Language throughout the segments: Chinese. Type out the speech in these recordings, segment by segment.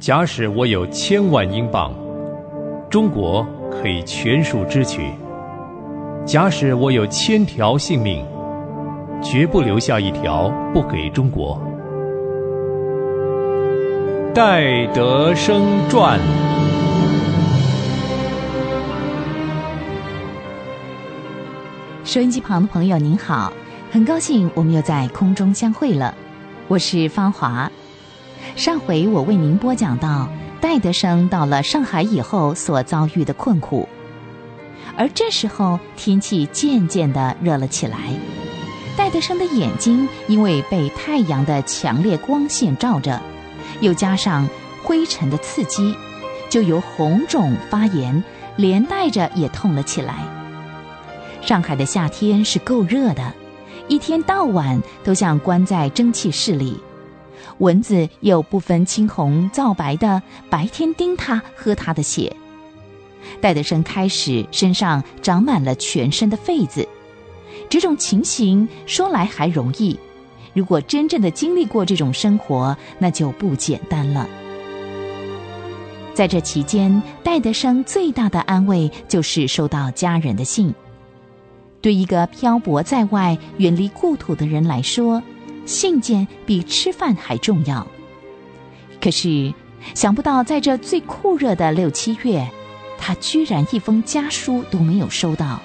假使我有千万英镑，中国可以全数支取；假使我有千条性命，绝不留下一条不给中国。戴德生传。收音机旁的朋友您好，很高兴我们又在空中相会了，我是芳华。上回我为您播讲到戴德生到了上海以后所遭遇的困苦，而这时候天气渐渐的热了起来，戴德生的眼睛因为被太阳的强烈光线照着，又加上灰尘的刺激，就由红肿发炎，连带着也痛了起来。上海的夏天是够热的，一天到晚都像关在蒸汽室里。蚊子又不分青红皂白的白天叮他喝他的血。戴德生开始身上长满了全身的痱子，这种情形说来还容易，如果真正的经历过这种生活，那就不简单了。在这期间，戴德生最大的安慰就是收到家人的信。对一个漂泊在外、远离故土的人来说，信件比吃饭还重要。可是，想不到在这最酷热的六七月，他居然一封家书都没有收到。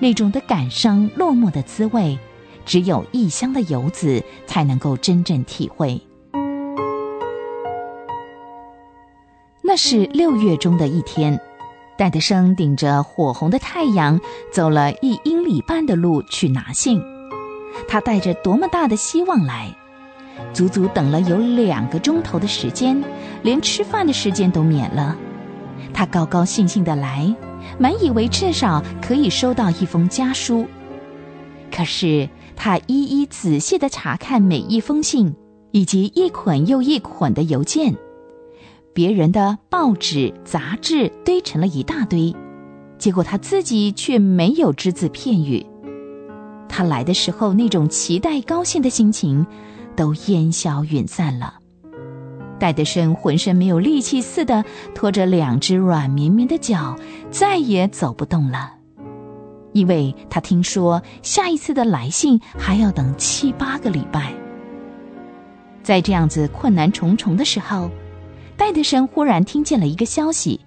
那种的感伤落寞的滋味，只有异乡的游子才能够真正体会。那是六月中的一天。戴德生顶着火红的太阳，走了一英里半的路去拿信。他带着多么大的希望来，足足等了有两个钟头的时间，连吃饭的时间都免了。他高高兴兴的来，满以为至少可以收到一封家书。可是他一一仔细的查看每一封信，以及一捆又一捆的邮件。别人的报纸、杂志堆成了一大堆，结果他自己却没有只字片语。他来的时候那种期待、高兴的心情，都烟消云散了。戴德生浑身没有力气似的，拖着两只软绵绵的脚，再也走不动了。因为他听说下一次的来信还要等七八个礼拜。在这样子困难重重的时候。戴德生忽然听见了一个消息，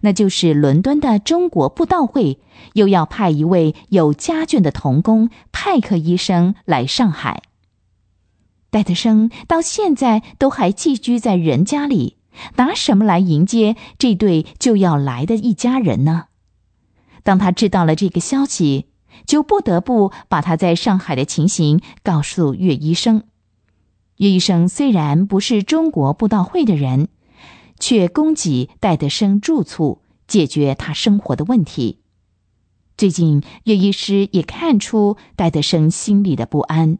那就是伦敦的中国布道会又要派一位有家眷的童工派克医生来上海。戴德生到现在都还寄居在人家里，拿什么来迎接这对就要来的一家人呢？当他知道了这个消息，就不得不把他在上海的情形告诉岳医生。岳医生虽然不是中国布道会的人。却供给戴德生住处，解决他生活的问题。最近，岳医师也看出戴德生心里的不安。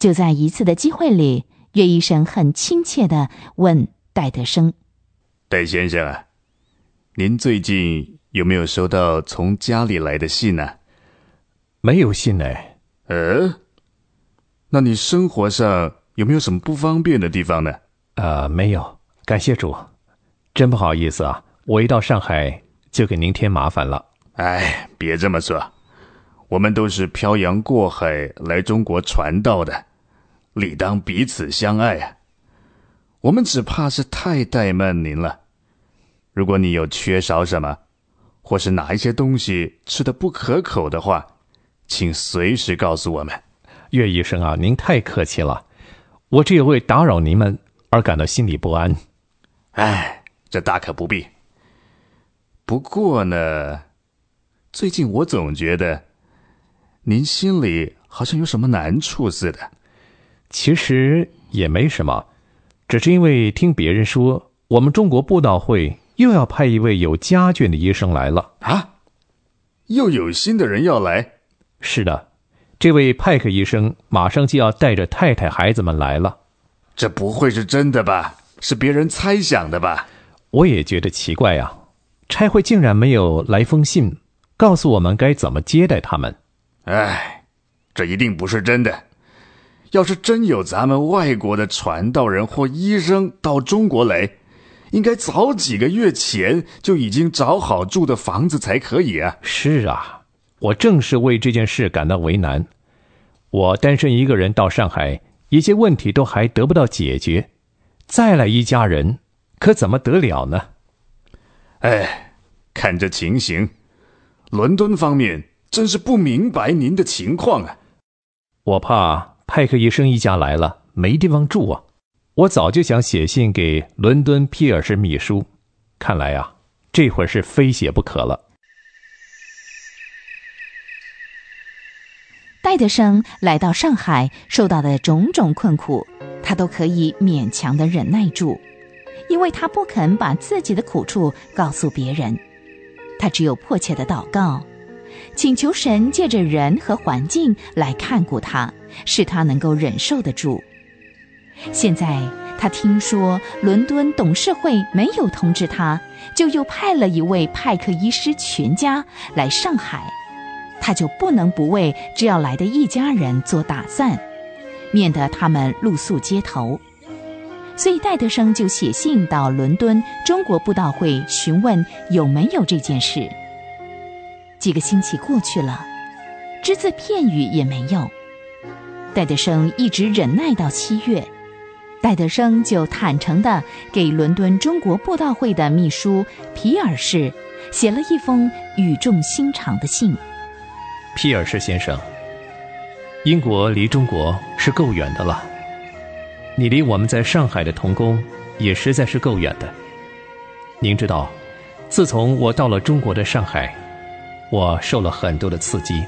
就在一次的机会里，岳医生很亲切的问戴德生：“戴先生啊，您最近有没有收到从家里来的信呢？”“没有信呢。”“呃，那你生活上有没有什么不方便的地方呢？”“呃，没有。”感谢主，真不好意思啊！我一到上海就给您添麻烦了。哎，别这么说，我们都是漂洋过海来中国传道的，理当彼此相爱啊。我们只怕是太怠慢您了。如果你有缺少什么，或是哪一些东西吃的不可口的话，请随时告诉我们。岳医生啊，您太客气了，我只有为打扰您们而感到心里不安。哎，这大可不必。不过呢，最近我总觉得您心里好像有什么难处似的。其实也没什么，只是因为听别人说，我们中国布道会又要派一位有家眷的医生来了啊！又有新的人要来？是的，这位派克医生马上就要带着太太、孩子们来了。这不会是真的吧？是别人猜想的吧？我也觉得奇怪呀，差会竟然没有来封信，告诉我们该怎么接待他们。哎，这一定不是真的，要是真有咱们外国的传道人或医生到中国来，应该早几个月前就已经找好住的房子才可以啊！是啊，我正是为这件事感到为难。我单身一个人到上海，一些问题都还得不到解决，再来一家人，可怎么得了呢？哎，看这情形，伦敦方面真是不明白您的情况啊！我怕。派克医生一家来了，没地方住啊！我早就想写信给伦敦皮尔士秘书，看来啊，这会儿是非写不可了。戴德生来到上海，受到的种种困苦，他都可以勉强的忍耐住，因为他不肯把自己的苦处告诉别人，他只有迫切的祷告。请求神借着人和环境来看顾他，使他能够忍受得住。现在他听说伦敦董事会没有通知他，就又派了一位派克医师全家来上海，他就不能不为这要来的一家人做打算，免得他们露宿街头。所以戴德生就写信到伦敦中国布道会询问有没有这件事。几个星期过去了，只字片语也没有。戴德生一直忍耐到七月，戴德生就坦诚地给伦敦中国布道会的秘书皮尔士写了一封语重心长的信。皮尔士先生，英国离中国是够远的了，你离我们在上海的童工也实在是够远的。您知道，自从我到了中国的上海。我受了很多的刺激，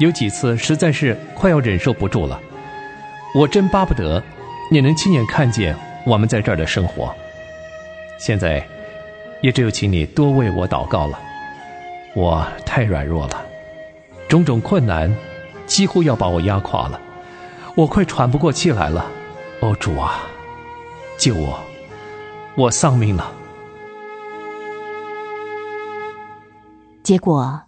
有几次实在是快要忍受不住了。我真巴不得你能亲眼看见我们在这儿的生活。现在，也只有请你多为我祷告了。我太软弱了，种种困难几乎要把我压垮了，我快喘不过气来了。哦，主啊，救我！我丧命了。结果，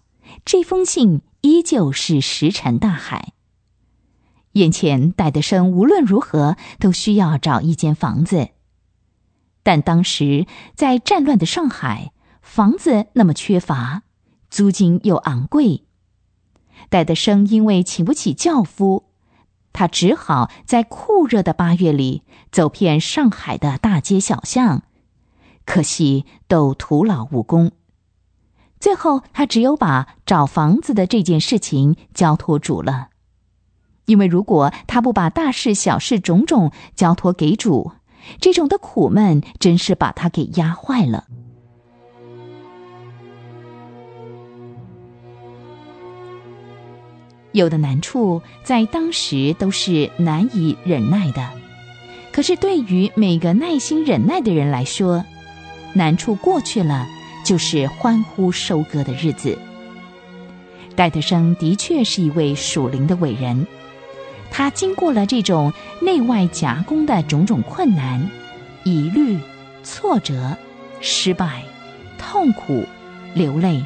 这封信依旧是石沉大海。眼前戴德生无论如何都需要找一间房子，但当时在战乱的上海，房子那么缺乏，租金又昂贵。戴德生因为请不起轿夫，他只好在酷热的八月里走遍上海的大街小巷，可惜都徒劳无功。最后，他只有把找房子的这件事情交托主了，因为如果他不把大事小事种种交托给主，这种的苦闷真是把他给压坏了。有的难处在当时都是难以忍耐的，可是对于每个耐心忍耐的人来说，难处过去了。就是欢呼收割的日子。戴德生的确是一位属灵的伟人，他经过了这种内外夹攻的种种困难、疑虑、挫折、失败、痛苦、流泪，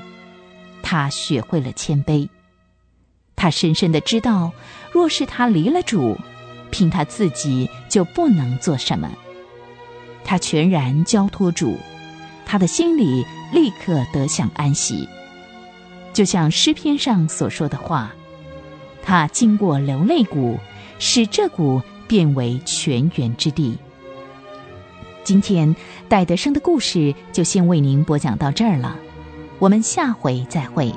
他学会了谦卑。他深深的知道，若是他离了主，凭他自己就不能做什么。他全然交托主。他的心里立刻得享安息，就像诗篇上所说的话：“他经过流泪谷，使这谷变为泉源之地。”今天戴德生的故事就先为您播讲到这儿了，我们下回再会。